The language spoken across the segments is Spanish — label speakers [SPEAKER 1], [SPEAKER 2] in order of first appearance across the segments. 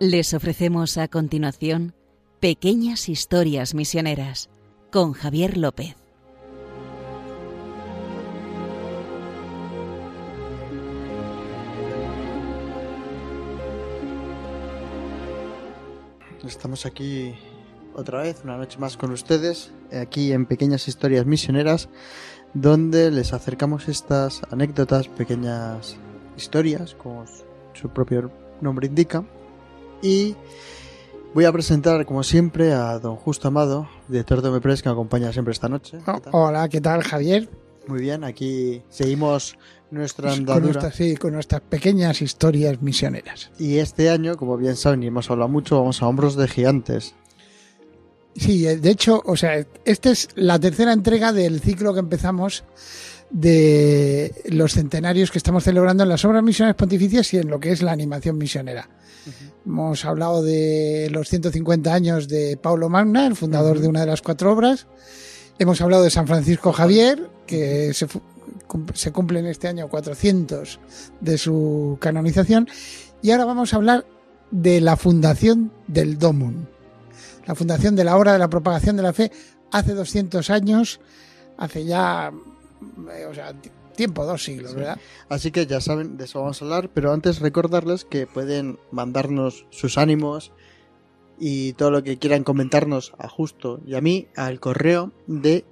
[SPEAKER 1] Les ofrecemos a continuación Pequeñas Historias Misioneras con Javier López.
[SPEAKER 2] Estamos aquí otra vez, una noche más con ustedes, aquí en Pequeñas Historias Misioneras, donde les acercamos estas anécdotas, pequeñas historias, como su propio nombre indica, y voy a presentar, como siempre, a don Justo Amado, director de Omepres, que me acompaña siempre esta noche.
[SPEAKER 3] Oh, hola, ¿qué tal, Javier?
[SPEAKER 2] Muy bien, aquí seguimos nuestra andadura.
[SPEAKER 3] Con nuestras, sí, con nuestras pequeñas historias misioneras.
[SPEAKER 2] Y este año, como bien saben y hemos hablado mucho, vamos a hombros de gigantes.
[SPEAKER 3] Sí, eh, de hecho, o sea, esta es la tercera entrega del ciclo que empezamos de los centenarios que estamos celebrando en las obras misiones pontificias y en lo que es la animación misionera. Hemos hablado de los 150 años de Paulo Magna, el fundador de una de las cuatro obras. Hemos hablado de San Francisco Javier, que se, se cumplen este año 400 de su canonización. Y ahora vamos a hablar de la fundación del Domun, la fundación de la obra de la propagación de la fe hace 200 años, hace ya, o sea, ti- tiempo, dos siglos, ¿verdad?
[SPEAKER 2] Así que ya saben, de eso vamos a hablar, pero antes recordarles que pueden mandarnos sus ánimos y todo lo que quieran comentarnos a Justo y a mí al correo de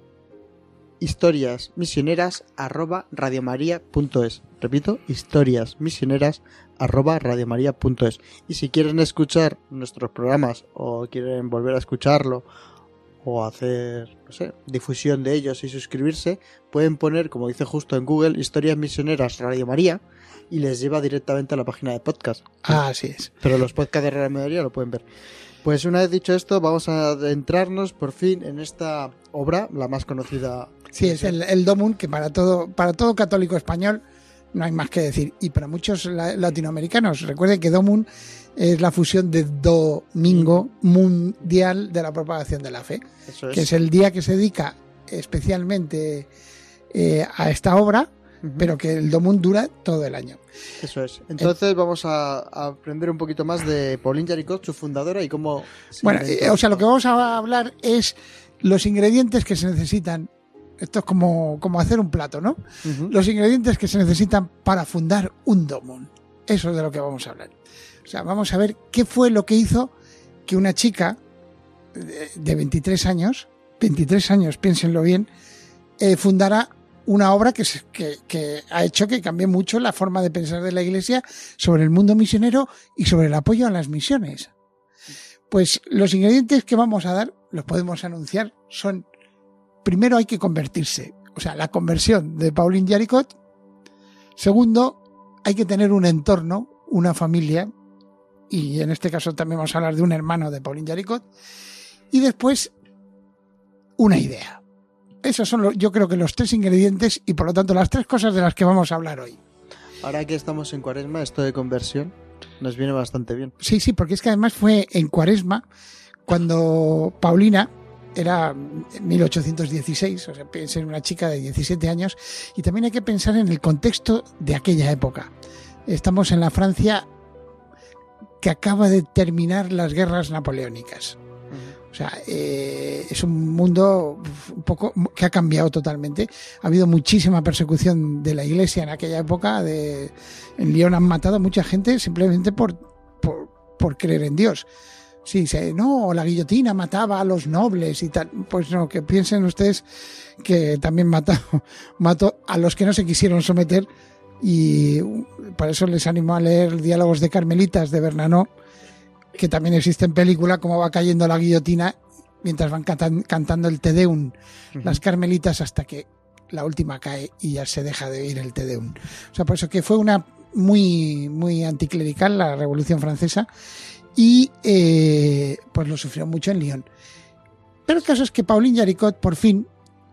[SPEAKER 2] historiasmisioneras arroba radiomaria.es. Repito, historiasmisioneras arroba radiomaria.es. Y si quieren escuchar nuestros programas o quieren volver a escucharlo o hacer, no sé, difusión de ellos y suscribirse, pueden poner, como dice justo en Google, Historias Misioneras Radio María y les lleva directamente a la página de podcast.
[SPEAKER 3] Ah, así es.
[SPEAKER 2] Pero los podcasts de Radio María lo pueden ver. Pues una vez dicho esto, vamos a adentrarnos por fin en esta obra, la más conocida.
[SPEAKER 3] Sí, es el, el Domun que para todo, para todo católico español no hay más que decir. Y para muchos la- latinoamericanos, recuerden que Domun es la fusión de Domingo Mundial de la Propagación de la Fe,
[SPEAKER 2] Eso es.
[SPEAKER 3] que es el día que se dedica especialmente eh, a esta obra, pero que el Domun dura todo el año.
[SPEAKER 2] Eso es. Entonces vamos a, a aprender un poquito más de Pauline Jaricot, su fundadora, y cómo... se
[SPEAKER 3] Bueno, eh, o sea, lo que vamos a hablar es los ingredientes que se necesitan. Esto es como, como hacer un plato, ¿no? Los ingredientes que se necesitan para fundar un domun. Eso es de lo que vamos a hablar. O sea, vamos a ver qué fue lo que hizo que una chica de, de 23 años, 23 años, piénsenlo bien, eh, fundara una obra que, que- que ha hecho que cambie mucho la forma de pensar de la Iglesia sobre el mundo misionero y sobre el apoyo a las misiones. Pues los ingredientes que vamos a dar, los podemos anunciar, son, primero hay que convertirse, o sea, la conversión de Pauline Jaricot. Segundo, hay que tener un entorno, una familia, y en este caso también vamos a hablar de un hermano de Pauline Jaricot. Y después, una idea. Esos son, los- yo creo que los tres ingredientes y por lo tanto las tres cosas de las que vamos a hablar hoy.
[SPEAKER 2] Ahora que estamos en cuaresma, esto de conversión nos viene bastante bien.
[SPEAKER 3] Sí, sí, porque es que además fue en Cuaresma cuando Paulina era 1816, o sea, piensa en una chica de 17 años, y también hay que pensar en el contexto de aquella época. Estamos en la Francia que acaba de terminar las guerras napoleónicas. O sea, eh, es un mundo un poco que ha cambiado totalmente. Ha habido muchísima persecución de la iglesia en aquella época. De, en Lyon han matado a mucha gente simplemente por, por, por creer en Dios. Sí, se, no, la guillotina mataba a los nobles y tal. Pues no, que piensen ustedes que también mató, mató a los que no se quisieron someter. Y para eso les animo a leer Diálogos de Carmelitas de Bernanó que también existe en película, cómo va cayendo la guillotina mientras van cantan- cantando el Te Deum, las carmelitas, hasta que la última cae y ya se deja de oír el Te Deum. O sea, por eso que fue una muy, muy anticlerical la Revolución Francesa y eh, pues lo sufrió mucho en Lyon. Pero el caso es que Pauline Jaricot, por fin,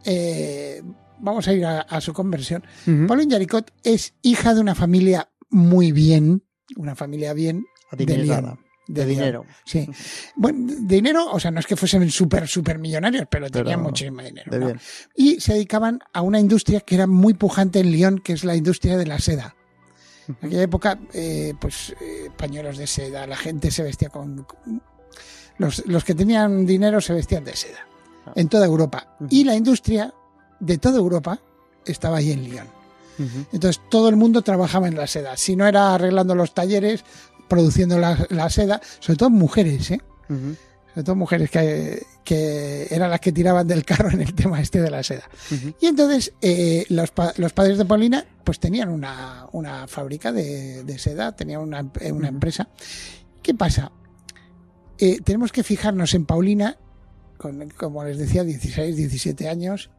[SPEAKER 3] eh, vamos a ir a, a su conversión.
[SPEAKER 2] Ujú.
[SPEAKER 3] Pauline Jaricot es hija de una familia muy bien, una familia bien de
[SPEAKER 2] Adinerada. De
[SPEAKER 3] Lyon.
[SPEAKER 2] dinero.
[SPEAKER 3] Sí. Bueno, de dinero, o sea, no es que fuesen súper, súper millonarios, pero
[SPEAKER 2] Pero
[SPEAKER 3] tenían muchísimo dinero.
[SPEAKER 2] De
[SPEAKER 3] ¿no?
[SPEAKER 2] bien.
[SPEAKER 3] Y se dedicaban a una industria que era muy pujante en Lyon, que es la industria de la seda. En aquella época, eh, pues eh, pañuelos de seda, la gente se vestía con... Los, los que tenían dinero se vestían de seda,
[SPEAKER 2] Ah.
[SPEAKER 3] en toda Europa. Y la industria de toda Europa estaba ahí en Lyon. Entonces todo el mundo trabajaba en la seda. Si no era arreglando los talleres, produciendo la, la seda, sobre todo mujeres, ¿eh? Sobre todo mujeres que, que eran las que tiraban del carro en el tema este de la seda. Y entonces eh, los, los padres de Paulina pues tenían una, una fábrica de, de seda, tenían una, eh, una empresa. ¿Qué pasa? Eh, tenemos que fijarnos en Paulina, con, como les decía, 16, 17 años,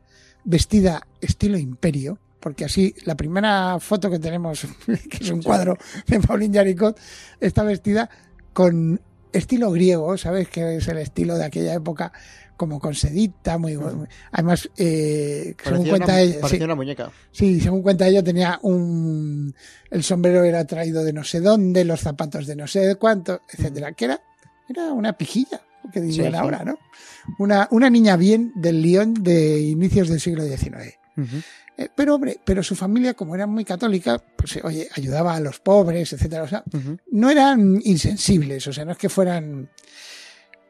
[SPEAKER 3] vestida estilo imperio, porque así la primera foto que tenemos, que es un cuadro de Pauline Jaricot, está vestida con estilo griego, ¿sabes? Que es el estilo de aquella época, como con sedita, muy...
[SPEAKER 2] Ujú.
[SPEAKER 3] Además, eh, según cuenta
[SPEAKER 2] una,
[SPEAKER 3] ella... sí.
[SPEAKER 2] una muñeca.
[SPEAKER 3] Sí, según cuenta ella, tenía un. El sombrero era traído de no sé dónde, los zapatos de no sé cuánto, etcétera. Que era, era una pijilla, que dirían
[SPEAKER 2] sí.
[SPEAKER 3] ahora, ¿no? Una, una niña bien del Lyon de inicios del siglo XIX. Eh, pero, hombre, pero su familia, como era muy católica, pues, eh, oye, ayudaba a los pobres, etcétera. O sea, no eran insensibles, o sea, no es que fueran.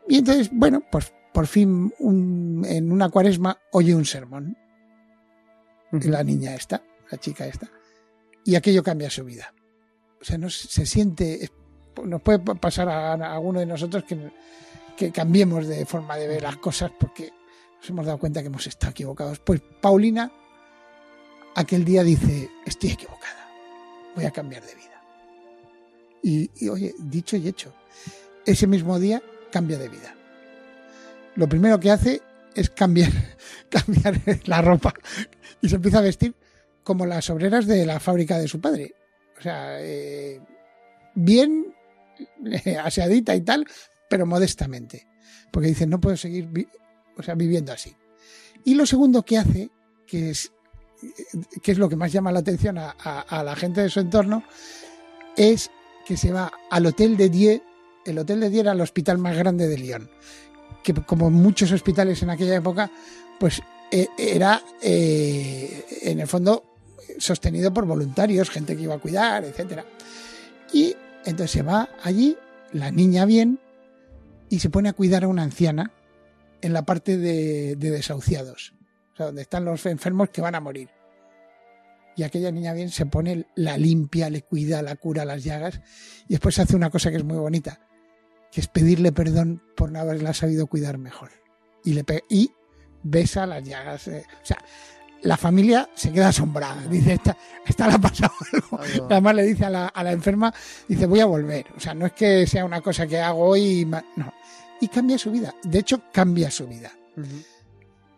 [SPEAKER 3] Y entonces, bueno, pues por fin un- en una cuaresma oye un sermón
[SPEAKER 2] Ujú.
[SPEAKER 3] la niña esta, la chica esta, y aquello cambia su vida. O sea, no se se siente, nos puede pasar a, a alguno de nosotros que, que cambiemos de forma de ver las cosas porque nos hemos dado cuenta que hemos estado equivocados. Pues Paulina aquel día dice, estoy equivocada, voy a cambiar de vida. Y, oye, dicho y hecho, ese mismo día cambia de vida. Lo primero que hace es cambiar, cambiar la ropa y se empieza a vestir como las obreras de la fábrica de su padre. O sea, eh, bien aseadita y tal, pero modestamente. Porque dice, no puedo seguir o sea, viviendo así. Y lo segundo que hace, que es, que es lo que más llama la atención a, la gente de su entorno, es que se va al Hotel de Die. El Hotel de Die era el hospital más grande de Lyon. Que como muchos hospitales en aquella época, pues eh, era eh, en el fondo sostenido por voluntarios, gente que iba a cuidar, etcétera. Y entonces se va allí, la niña bien, y se pone a cuidar a una anciana en la parte de, de desahuciados, o sea, donde están los enfermos que van a morir. Y aquella niña bien se pone, la limpia, le cuida, la cura las llagas, y después hace una cosa que es muy bonita, que es pedirle perdón por no haberla sabido cuidar mejor. Y, le y besa las llagas. eh, O sea, la familia se queda asombrada. Dice, esta, esta le ha pasado algo. Además le dice a la, a la enferma, dice, voy a volver. O sea, no es que sea una cosa que hago hoy, y no. Y cambia su vida. De hecho, cambia su vida.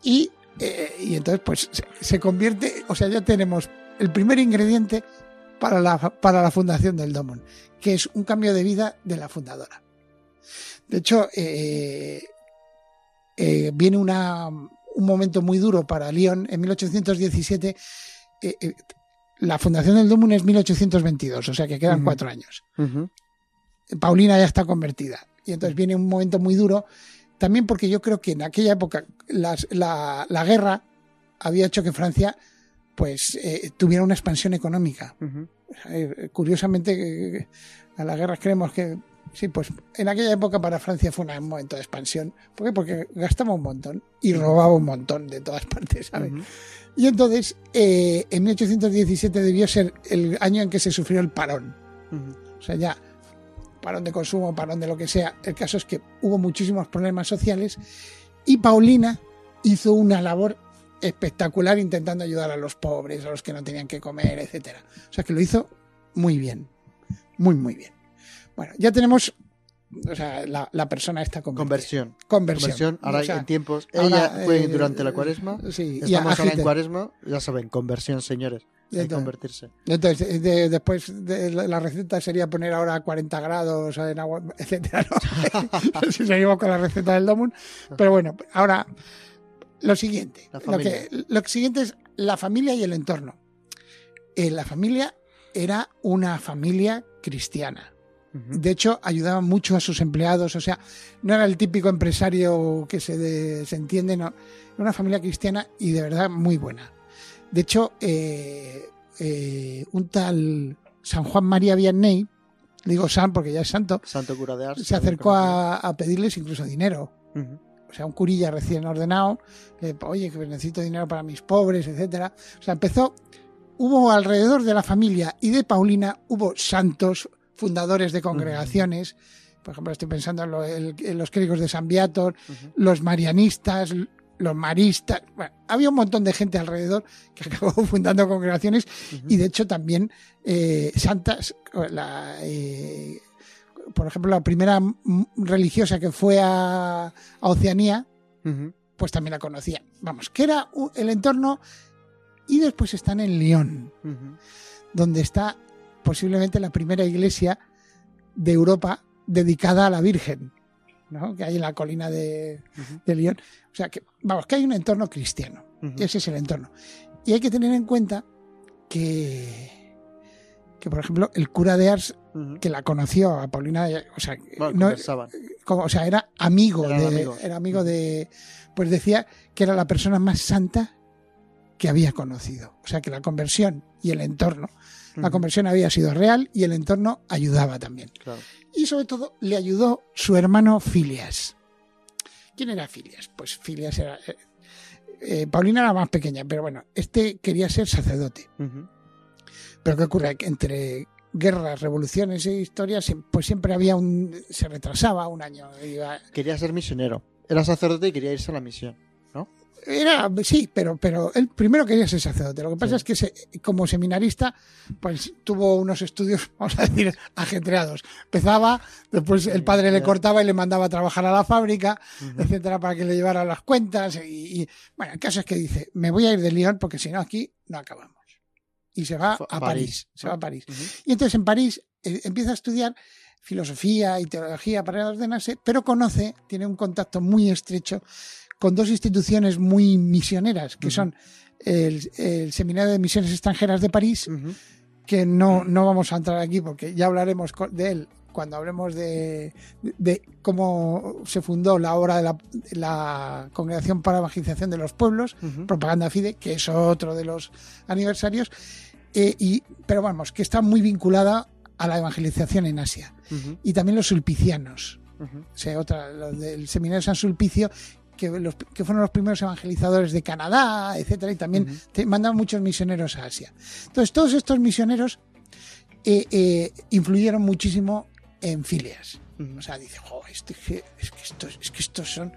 [SPEAKER 3] Y, eh, y entonces, pues, se, se convierte, o sea, ya tenemos el primer ingrediente para la, para la fundación del Domon, que es un cambio de vida de la fundadora. De hecho, eh, eh, viene una, un momento muy duro para Lyon. En 1817, eh, eh, la fundación del Domon es 1822, o sea que quedan cuatro años. Paulina ya está convertida. Y entonces viene un momento muy duro, también porque yo creo que en aquella época las- la, la guerra había hecho que Francia pues eh, tuviera una expansión económica. Curiosamente, a las guerras creemos que sí, pues en aquella época para Francia fue un momento de expansión. ¿Por qué? Porque gastaba un montón y robaba un montón de todas partes, ¿sabes? Y entonces, eh, en 1817 debió ser el año en que se sufrió el parón. O sea, ya parón de consumo, parón de lo que sea. El caso es que hubo muchísimos problemas sociales y Paulina hizo una labor espectacular intentando ayudar a los pobres, a los que no tenían que comer, etcétera. O sea, que lo hizo muy bien, muy muy bien. Bueno, ya tenemos, o sea, la, la persona esta convertida.
[SPEAKER 2] Conversión.
[SPEAKER 3] Conversión.
[SPEAKER 2] Conversión. Ahora
[SPEAKER 3] O sea,
[SPEAKER 2] en tiempos.
[SPEAKER 3] ahora,
[SPEAKER 2] Ella fue
[SPEAKER 3] eh,
[SPEAKER 2] durante la cuaresma.
[SPEAKER 3] Sí,
[SPEAKER 2] Estamos ahora en cuaresma. Ya saben, conversión, señores. Hay
[SPEAKER 3] Entonces,
[SPEAKER 2] convertirse.
[SPEAKER 3] Entonces, de- de- después de la, receta sería poner ahora a 40 grados en agua, etcétera. ¿no? si seguimos con la receta del Domun. Pero bueno, ahora lo siguiente. Lo, que, lo siguiente es la familia y el entorno. Eh, la familia era una familia cristiana. De hecho, ayudaba mucho a sus empleados. O sea, no era el típico empresario que se, de- se entiende, no. Era una familia cristiana y de verdad muy buena. De hecho, eh, eh, un tal San Juan María Vianney, digo San porque ya es santo,
[SPEAKER 2] Santo cura de Ars.
[SPEAKER 3] se acercó a, a pedirles incluso dinero. O sea, un curilla recién ordenado, eh, oye, que necesito dinero para mis pobres, etcétera. O sea, empezó, hubo alrededor de la familia y de Paulina, hubo santos, fundadores de congregaciones. Por ejemplo, estoy pensando en, lo- el- en los clérigos de San Viator, los marianistas, los maristas. Bueno, había un montón de gente alrededor que acabó fundando congregaciones y de hecho también eh, santas, la, eh, por ejemplo, la primera religiosa que fue a, a Oceanía, pues también la conocía. Vamos, que era el entorno. Y después están en León, donde está posiblemente la primera iglesia de Europa dedicada a la Virgen, ¿no? que hay en la colina de, de León. O sea, que, vamos, que hay un entorno cristiano. Y ese es el entorno. Y hay que tener en cuenta que, que por ejemplo, el cura de Ars, que la conoció a Paulina, o sea,
[SPEAKER 2] Bueno,
[SPEAKER 3] no-
[SPEAKER 2] conversaban.
[SPEAKER 3] como, o sea, era amigo de,
[SPEAKER 2] amigos.
[SPEAKER 3] era amigo de, pues decía que era la persona más santa que había conocido. O sea, que la conversión y el entorno, la conversión había sido real y el entorno ayudaba también.
[SPEAKER 2] Claro.
[SPEAKER 3] Y sobre todo le ayudó su hermano Filias. ¿Quién era Filias? Pues Filias era... eh, eh, Paulina era más pequeña, pero bueno, este quería ser sacerdote. Pero ¿qué ocurre? Que entre guerras, revoluciones e historias, pues siempre había un... se retrasaba un año. iba-
[SPEAKER 2] Quería ser misionero. Era sacerdote y quería irse a la misión.
[SPEAKER 3] Era, sí, pero, pero él primero quería ser sacerdote. Lo que pasa
[SPEAKER 2] Sí.
[SPEAKER 3] es que se- como seminarista, pues tuvo unos estudios, vamos a decir, ajetreados. Empezaba, después el padre le cortaba y le mandaba a trabajar a la fábrica,
[SPEAKER 2] Ujú.
[SPEAKER 3] etcétera, para que le llevara las cuentas. Y, y, bueno, el caso es que dice, me voy a ir de Lyon porque si no aquí no acabamos. Y se va a París.
[SPEAKER 2] París,
[SPEAKER 3] Se va a París. Y entonces en París eh, empieza a estudiar filosofía y teología para ordenarse, pero conoce, tiene un contacto muy estrecho con dos instituciones muy misioneras, que son el, el Seminario de Misiones Extranjeras de París, que no, no vamos a entrar aquí porque ya hablaremos de él cuando hablemos de, de cómo se fundó la obra de la, la Congregación para Evangelización de los Pueblos. Propaganda Fide, que es otro de los aniversarios, eh, y, pero vamos, que está muy vinculada a la evangelización en Asia. Y también los sulpicianos,
[SPEAKER 2] Ujú.
[SPEAKER 3] o sea, otra, del seminario de San Sulpicio, que, los, que fueron los primeros evangelizadores de Canadá, etcétera, y también te mandaban muchos misioneros a Asia. Entonces, todos estos misioneros eh, eh, influyeron muchísimo en Filias. O sea, dice, "Jo, este- es, que, es que estos, es que estos son,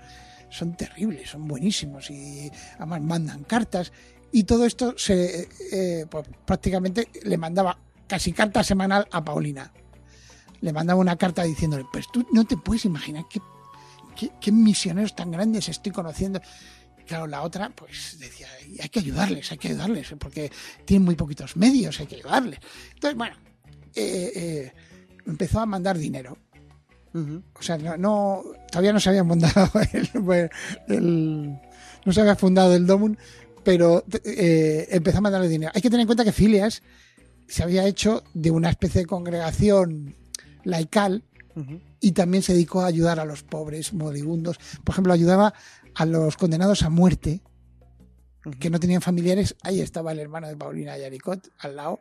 [SPEAKER 3] son terribles, son buenísimos y además mandan cartas. Y todo esto se eh, pues, prácticamente le mandaba casi carta semanal a Paulina. Le mandaba una carta diciéndole, pues tú no te puedes imaginar qué, qué, qué misioneros tan grandes estoy conociendo. Claro, la otra, pues decía, hay que ayudarles, hay que ayudarles, porque tienen muy poquitos medios, hay que ayudarles. Entonces, bueno, eh, eh, empezó a mandar dinero. O sea, no, no- todavía no se había fundado el, el- no se había fundado el Domun, pero eh, empezó a mandarle dinero. Hay que tener en cuenta que Filias se había hecho de una especie de congregación laical Y también se dedicó a ayudar a los pobres moribundos. Por ejemplo, ayudaba a los condenados a muerte que no tenían familiares. Ahí estaba el hermano de Paulina Yaricot al lado.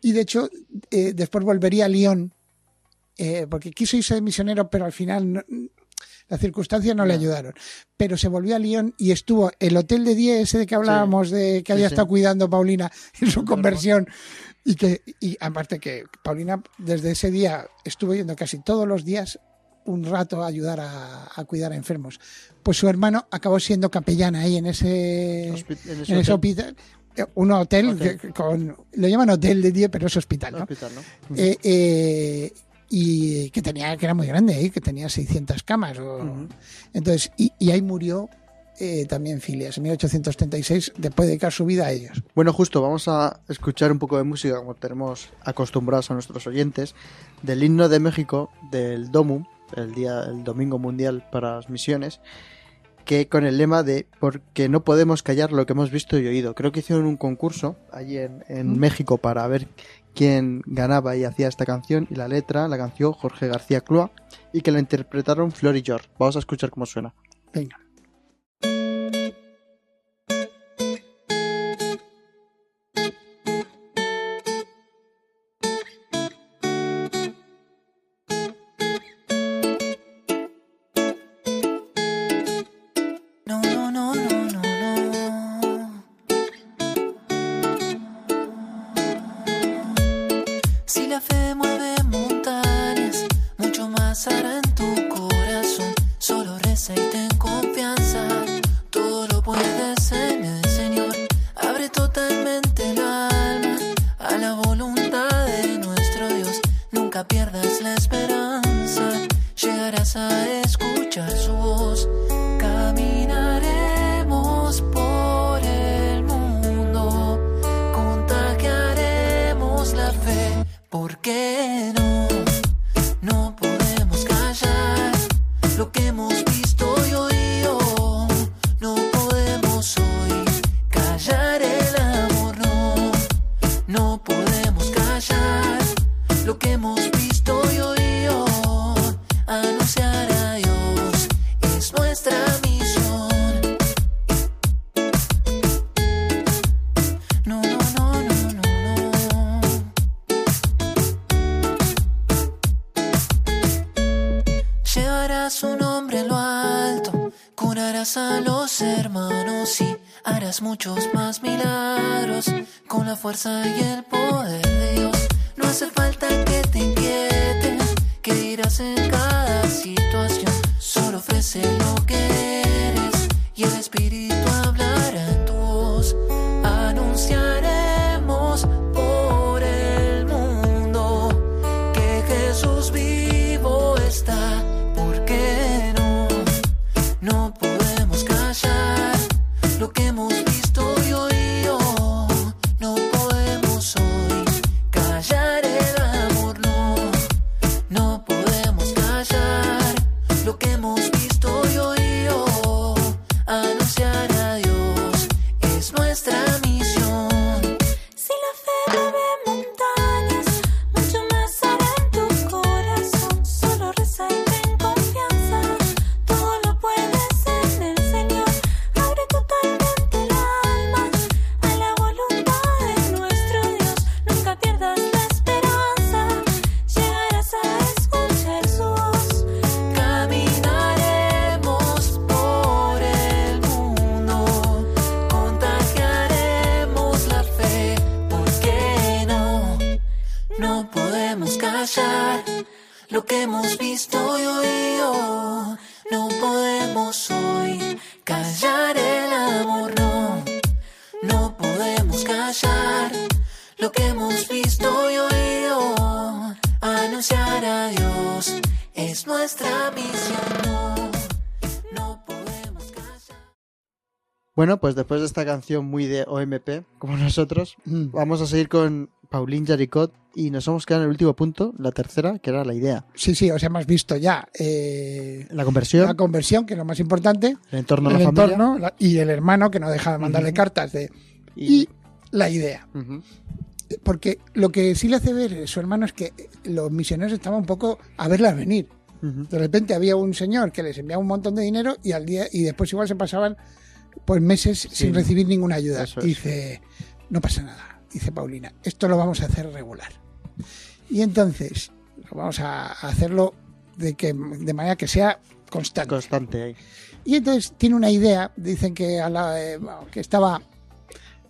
[SPEAKER 3] Y de hecho, eh, después volvería a Lyon, eh, porque quiso irse de misionero, pero al final no- las circunstancias no le ayudaron. Pero se volvió a Lyon y estuvo el hotel de 10, ese de que hablábamos, de que
[SPEAKER 2] Sí,
[SPEAKER 3] había
[SPEAKER 2] sí.
[SPEAKER 3] estado cuidando Paulina en su conversión. Y que, y aparte que Paulina desde ese día estuvo yendo casi todos los días un rato a ayudar a, a cuidar a enfermos. Pues su hermano acabó siendo capellán ahí en ese,
[SPEAKER 2] en
[SPEAKER 3] en
[SPEAKER 2] ese
[SPEAKER 3] ese
[SPEAKER 2] hotel.
[SPEAKER 3] hospital. eh, Un hotel,
[SPEAKER 2] Hotel.
[SPEAKER 3] que- con, lo llaman hotel de 10, pero es hospital, ¿no?
[SPEAKER 2] Hospital, ¿no?
[SPEAKER 3] Eh, eh, y que tenía que era muy grande ¿eh? que tenía 600 camas o-
[SPEAKER 2] Ujú.
[SPEAKER 3] entonces y, y ahí murió eh, también Filias en 1836 después de dedicar su vida a ellos
[SPEAKER 2] Bueno, justo, vamos a escuchar un poco de música, como tenemos acostumbrados a nuestros oyentes, del himno de México, del DOMU, el, día, el Domingo Mundial para las Misiones, que con el lema de porque no podemos callar lo que hemos visto y oído. Creo que hicieron un concurso allí en, en
[SPEAKER 3] Mm.
[SPEAKER 2] México para ver quién ganaba y hacía esta canción, y la letra la canción Jorge García Cloa, y que la interpretaron Flor y George. Vamos a escuchar cómo suena.
[SPEAKER 3] venga
[SPEAKER 4] Si la fe mueve montañas, mucho más hará hermanos y harás muchos más milagros con la fuerza y el poder de Dios. No hace falta que te inquieten, que dirás en cada situación. Solo ofrece lo que visto y oído, no podemos hoy callar el amor, no, no podemos callar lo que hemos visto y oído, anunciar a Dios es nuestra misión,
[SPEAKER 2] Bueno, pues después de esta canción muy de OMP, como nosotros,
[SPEAKER 3] Mm.
[SPEAKER 2] vamos a seguir con Pauline Jaricot y nos hemos quedado en el último punto, la tercera, que era la idea.
[SPEAKER 3] Sí, sí, os hemos visto ya eh,
[SPEAKER 2] La conversión,
[SPEAKER 3] la conversión, que es lo más importante,
[SPEAKER 2] el entorno de
[SPEAKER 3] el
[SPEAKER 2] la familia.
[SPEAKER 3] la- y el hermano que no deja de mandarle cartas de
[SPEAKER 2] y-
[SPEAKER 3] y la idea. Porque lo que sí le hace ver su hermano es que los misioneros estaban un poco a verlas venir. De repente había un señor que les enviaba un montón de dinero y al día y después igual se pasaban pues meses sin recibir ninguna ayuda.
[SPEAKER 2] es.
[SPEAKER 3] dice, no pasa nada, dice Paulina, esto lo vamos a hacer regular. Y entonces vamos a hacerlo de que de manera que sea constante.
[SPEAKER 2] Constante.
[SPEAKER 3] Y entonces tiene una idea, dicen que, a la- eh, que estaba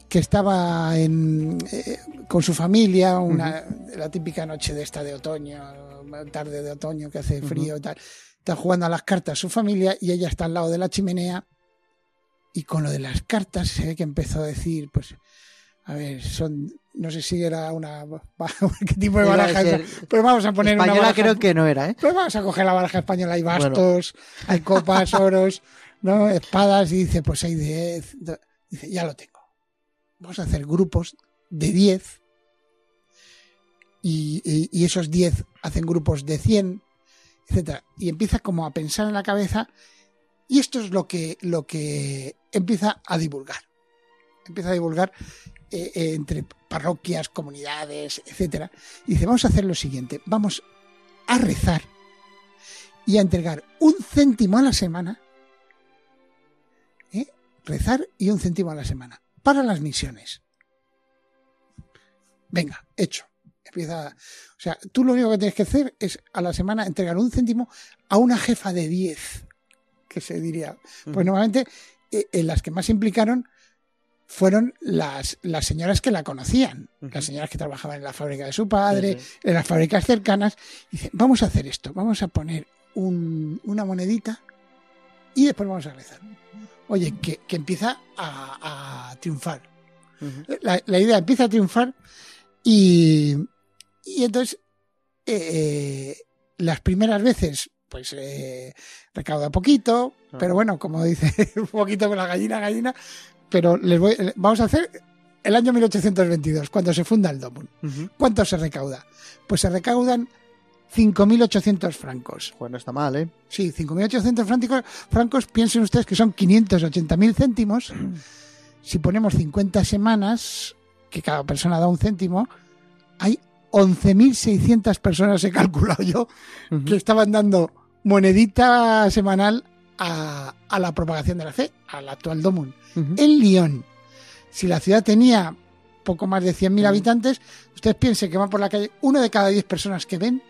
[SPEAKER 3] que estaba en, eh, con su familia, una, la típica noche de esta de otoño, tarde de otoño que hace frío y tal. Está jugando a las cartas su familia y ella está al lado de la chimenea y con lo de las cartas se ve que empezó a decir, pues, a ver, son, no sé si era una, qué tipo de baraja,
[SPEAKER 2] ser
[SPEAKER 3] pero vamos a poner una
[SPEAKER 2] Española
[SPEAKER 3] baraja
[SPEAKER 2] creo que no era, ¿eh?
[SPEAKER 3] pues vamos a coger la baraja española, hay bastos, hay copas, oros, ¿no? espadas, y dice, pues hay 10. Dice, ya lo tengo. Vamos a hacer grupos de 10 y, y- y esos 10 hacen grupos de 100, etcétera. Y empieza como a pensar en la cabeza y esto es lo que, lo que empieza a divulgar. Empieza a divulgar eh, eh, entre parroquias, comunidades, etcétera. Y dice, vamos a hacer lo siguiente, vamos a rezar y a entregar un céntimo a la semana, ¿eh? rezar y un céntimo a la semana para las misiones. Venga, hecho. Empieza, o sea, tú lo único que tienes que hacer es a la semana entregar un céntimo a una jefa de 10, que se diría. Pues normalmente eh, en las que más implicaron fueron las, las señoras que la conocían, las señoras que trabajaban en la fábrica de su padre, en las fábricas cercanas. Dicen, vamos a hacer esto, vamos a poner un- una monedita y después vamos a rezar. Oye, que, que empieza a, a triunfar. La, la idea empieza a triunfar y, y entonces eh, las primeras veces pues eh, recauda poquito,
[SPEAKER 2] Claro.
[SPEAKER 3] pero bueno, como dice, un poquito con la gallina, gallina, pero les voy, vamos a hacer el año 1822, cuando se funda el Domun. ¿Cuánto se recauda? Pues se recaudan 5.800 francos.
[SPEAKER 2] Bueno, está mal, ¿eh?
[SPEAKER 3] Sí, 5.800 francos, francos, piensen ustedes que son 580.000 céntimos. Si ponemos 50 semanas, que cada persona da un céntimo, hay 11.600 personas, he calculado yo, que estaban dando monedita semanal a, a la propagación de la fe, al actual Domun. En Lyon, si la ciudad tenía poco más de 100.000
[SPEAKER 2] Ujú.
[SPEAKER 3] habitantes, ustedes piensen que van por la calle, uno de cada 10 personas que ven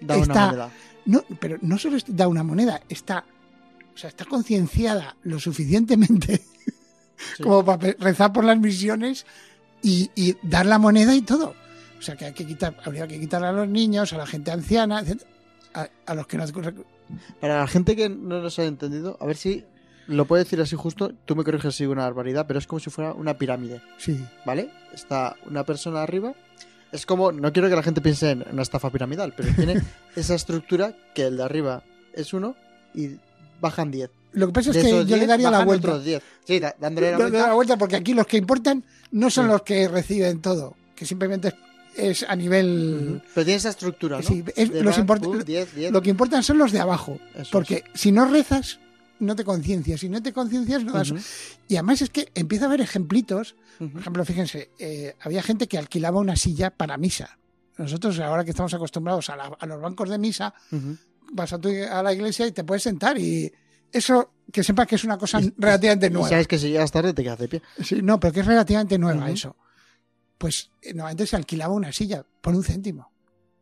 [SPEAKER 2] Da una moneda.
[SPEAKER 3] no, pero no solo da una moneda, está, o sea, está concienciada lo suficientemente
[SPEAKER 2] Sí.
[SPEAKER 3] como para rezar por las misiones y, y dar la moneda y todo. O sea, que hay que quitar, habría que quitarle a los niños, a la gente anciana, etc. A, a los que no.
[SPEAKER 2] Para la gente que no nos ha entendido, a ver si lo puedo decir así justo, tú me corriges si una barbaridad, pero es como si fuera una pirámide,
[SPEAKER 3] Sí,
[SPEAKER 2] ¿vale? Está una persona arriba. Es como, no quiero que la gente piense en una estafa piramidal, pero tiene esa estructura que el de arriba es uno y bajan 10.
[SPEAKER 3] Lo que pasa es que yo le
[SPEAKER 2] 10
[SPEAKER 3] daría la vuelta.
[SPEAKER 2] otros 10. Sí, dándole la
[SPEAKER 3] Le daría
[SPEAKER 2] vuelta.
[SPEAKER 3] la vuelta porque aquí los que importan no son
[SPEAKER 2] Sí.
[SPEAKER 3] los que reciben todo, que simplemente es, a nivel.
[SPEAKER 2] Pero tiene esa estructura, ¿no?
[SPEAKER 3] Sí, es-
[SPEAKER 2] De
[SPEAKER 3] los
[SPEAKER 2] van,
[SPEAKER 3] import-
[SPEAKER 2] pum, 10, 10.
[SPEAKER 3] Lo que importan son los de abajo.
[SPEAKER 2] Eso
[SPEAKER 3] Porque si no rezas, no te conciencias. Si no te conciencias, no das. Y además es que empieza a haber ejemplitos. Por ejemplo, fíjense, eh, había gente que alquilaba una silla para misa. Nosotros, ahora que estamos acostumbrados a, la- a los bancos de misa, vas a, tu- a la iglesia y te puedes sentar. Y eso, que sepas que es una cosa
[SPEAKER 2] Y-
[SPEAKER 3] relativamente
[SPEAKER 2] Y
[SPEAKER 3] nueva.
[SPEAKER 2] sabes que si llegas tarde te quedas de pie.
[SPEAKER 3] Sí, no, pero que es relativamente nueva eso. Pues eh, normalmente se alquilaba una silla por un céntimo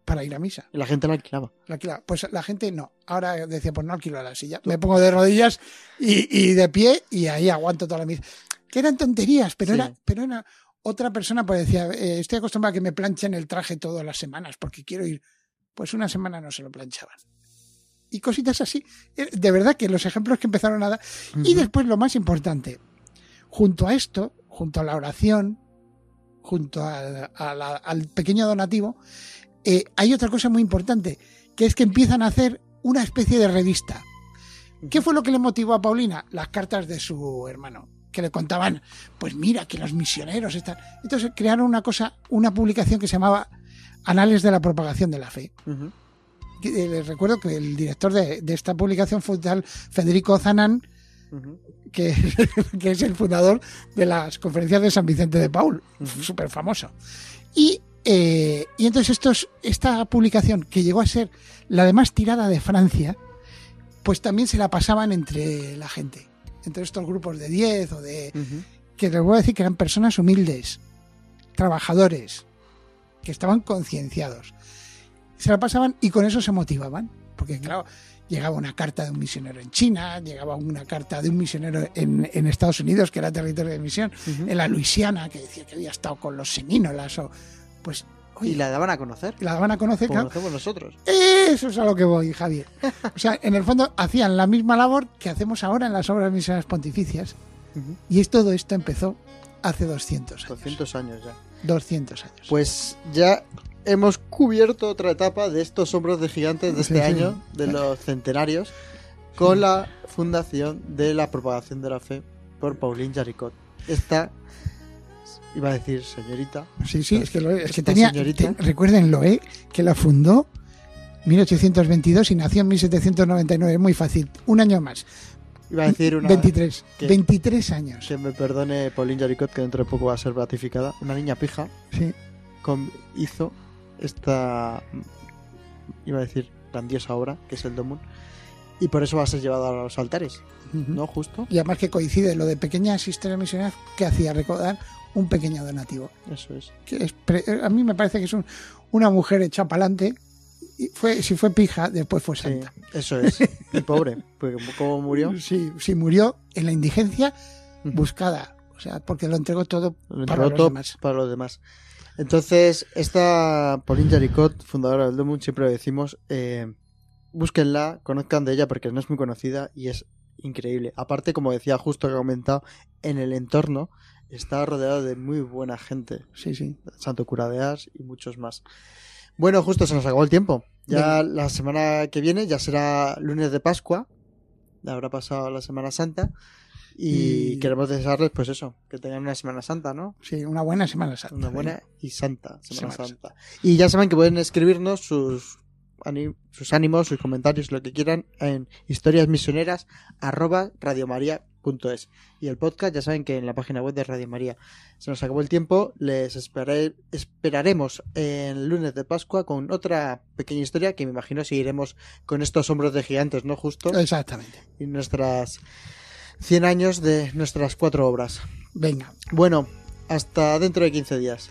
[SPEAKER 3] para ir a misa.
[SPEAKER 2] Y la gente la alquilaba.
[SPEAKER 3] La alquilaba. Pues la gente no. Ahora decía, pues no alquilo la silla. Me pongo de rodillas y, y de pie y ahí aguanto toda la misa. Que eran tonterías, pero
[SPEAKER 2] Sí.
[SPEAKER 3] era, pero era otra persona pues decía, eh, estoy acostumbrado a que me planchen el traje todas las semanas porque quiero ir. Pues una semana no se lo planchaban. Y cositas así. Eh, De verdad que los ejemplos que empezaron a dar. Y después lo más importante, junto a esto, junto a la oración, junto al, pequeño donativo, eh, hay otra cosa muy importante, que es que empiezan a hacer una especie de revista. ¿Qué fue lo que le motivó a Paulina? Las cartas de su hermano, que le contaban, pues mira, que los misioneros están... Entonces crearon una cosa, una publicación que se llamaba Anales de la Propagación de la Fe. Eh, Les recuerdo que el director de, de esta publicación fue tal Federico Zanán, Que, que es el fundador de las conferencias de San Vicente de Paul, súper famoso. Y, eh, y entonces estos, esta publicación, que llegó a ser la de más tirada de Francia, pues también se la pasaban entre la gente, entre estos grupos de 10 o de... Que les voy a decir que eran personas humildes, trabajadores, que estaban concienciados. Se la pasaban y con eso se motivaban, porque claro, llegaba una carta de un misionero en China, llegaba una carta de un misionero en, en Estados Unidos, que era territorio de misión, en la Luisiana, que decía que había estado con los semínolas, o pues, oye,
[SPEAKER 2] Y la daban a conocer.
[SPEAKER 3] la van a conocer,
[SPEAKER 2] Como
[SPEAKER 3] claro.
[SPEAKER 2] lo hacemos nosotros.
[SPEAKER 3] Eso es a lo que voy, Javier. O sea, en el fondo hacían la misma labor que hacemos ahora en las obras misioneras pontificias, y es, todo esto empezó hace 200 años.
[SPEAKER 2] 200 años ya.
[SPEAKER 3] 200 años.
[SPEAKER 2] Pues ya hemos cubierto otra etapa de estos hombros de gigantes de
[SPEAKER 3] Sí,
[SPEAKER 2] este
[SPEAKER 3] sí.
[SPEAKER 2] año, de los centenarios, con la fundación de la propagación de la fe por Pauline Jaricot. Esta, iba a decir señorita,
[SPEAKER 3] Sí, sí, es que, lo- es que tenía. te- recuérdenlo, ¿eh? Que la fundó 1822 y nació en 1799. Es muy fácil. Un año más.
[SPEAKER 2] iba a decir una...
[SPEAKER 3] 23.
[SPEAKER 2] que-
[SPEAKER 3] 23 años.
[SPEAKER 2] Que me perdone Pauline Jaricot, que dentro de poco va a ser ratificada. Una niña pija
[SPEAKER 3] Sí.
[SPEAKER 2] con- hizo esta, iba a decir, grandiosa obra, que es el Domun. Y por eso va a ser llevado a los altares. ¿no? Justo.
[SPEAKER 3] Y además que coincide lo de pequeñas historias misioneras que hacía recordar un pequeño donativo.
[SPEAKER 2] Eso es.
[SPEAKER 3] Que es pre- a mí me parece que es un- una mujer hecha para adelante. Fue, si fue pija, después fue
[SPEAKER 2] Sí,
[SPEAKER 3] santa.
[SPEAKER 2] eso es. Y pobre, porque como murió.
[SPEAKER 3] Sí, sí, murió en la indigencia buscada O sea, porque lo entregó todo
[SPEAKER 2] Lo
[SPEAKER 3] para los
[SPEAKER 2] todo
[SPEAKER 3] demás.
[SPEAKER 2] para los demás. Entonces, esta Pauline Jaricot, fundadora del Domun, siempre lo decimos, eh, búsquenla, conozcan de ella porque no es muy conocida y es increíble. Aparte, como decía justo que ha comentado, en el entorno está rodeado de muy buena gente.
[SPEAKER 3] Sí, sí.
[SPEAKER 2] Santo Cura de Ars y muchos más. Bueno, justo se nos acabó el tiempo. Ya la semana que viene ya será lunes de Pascua. Habrá pasado la Semana Santa. Y,
[SPEAKER 3] Y-
[SPEAKER 2] queremos desearles, pues eso, que tengan una Semana Santa, ¿no?
[SPEAKER 3] Sí, una buena Semana Santa.
[SPEAKER 2] Una buena y santa Semana
[SPEAKER 3] Semana
[SPEAKER 2] Santa. Y ya saben que pueden escribirnos sus, sus ánimos, sus comentarios, lo que quieran en historiasmisioneras arroba radiomaria.es. Y el podcast ya saben que en la página web de Radio María. Se nos acabó el tiempo, les esperaremos el lunes de Pascua con otra pequeña historia que me imagino seguiremos con estos hombros de gigantes, ¿no? Justo.
[SPEAKER 3] Exactamente.
[SPEAKER 2] Y nuestras 100 años de nuestras cuatro obras.
[SPEAKER 3] Venga.
[SPEAKER 2] Bueno, hasta dentro de 15 días.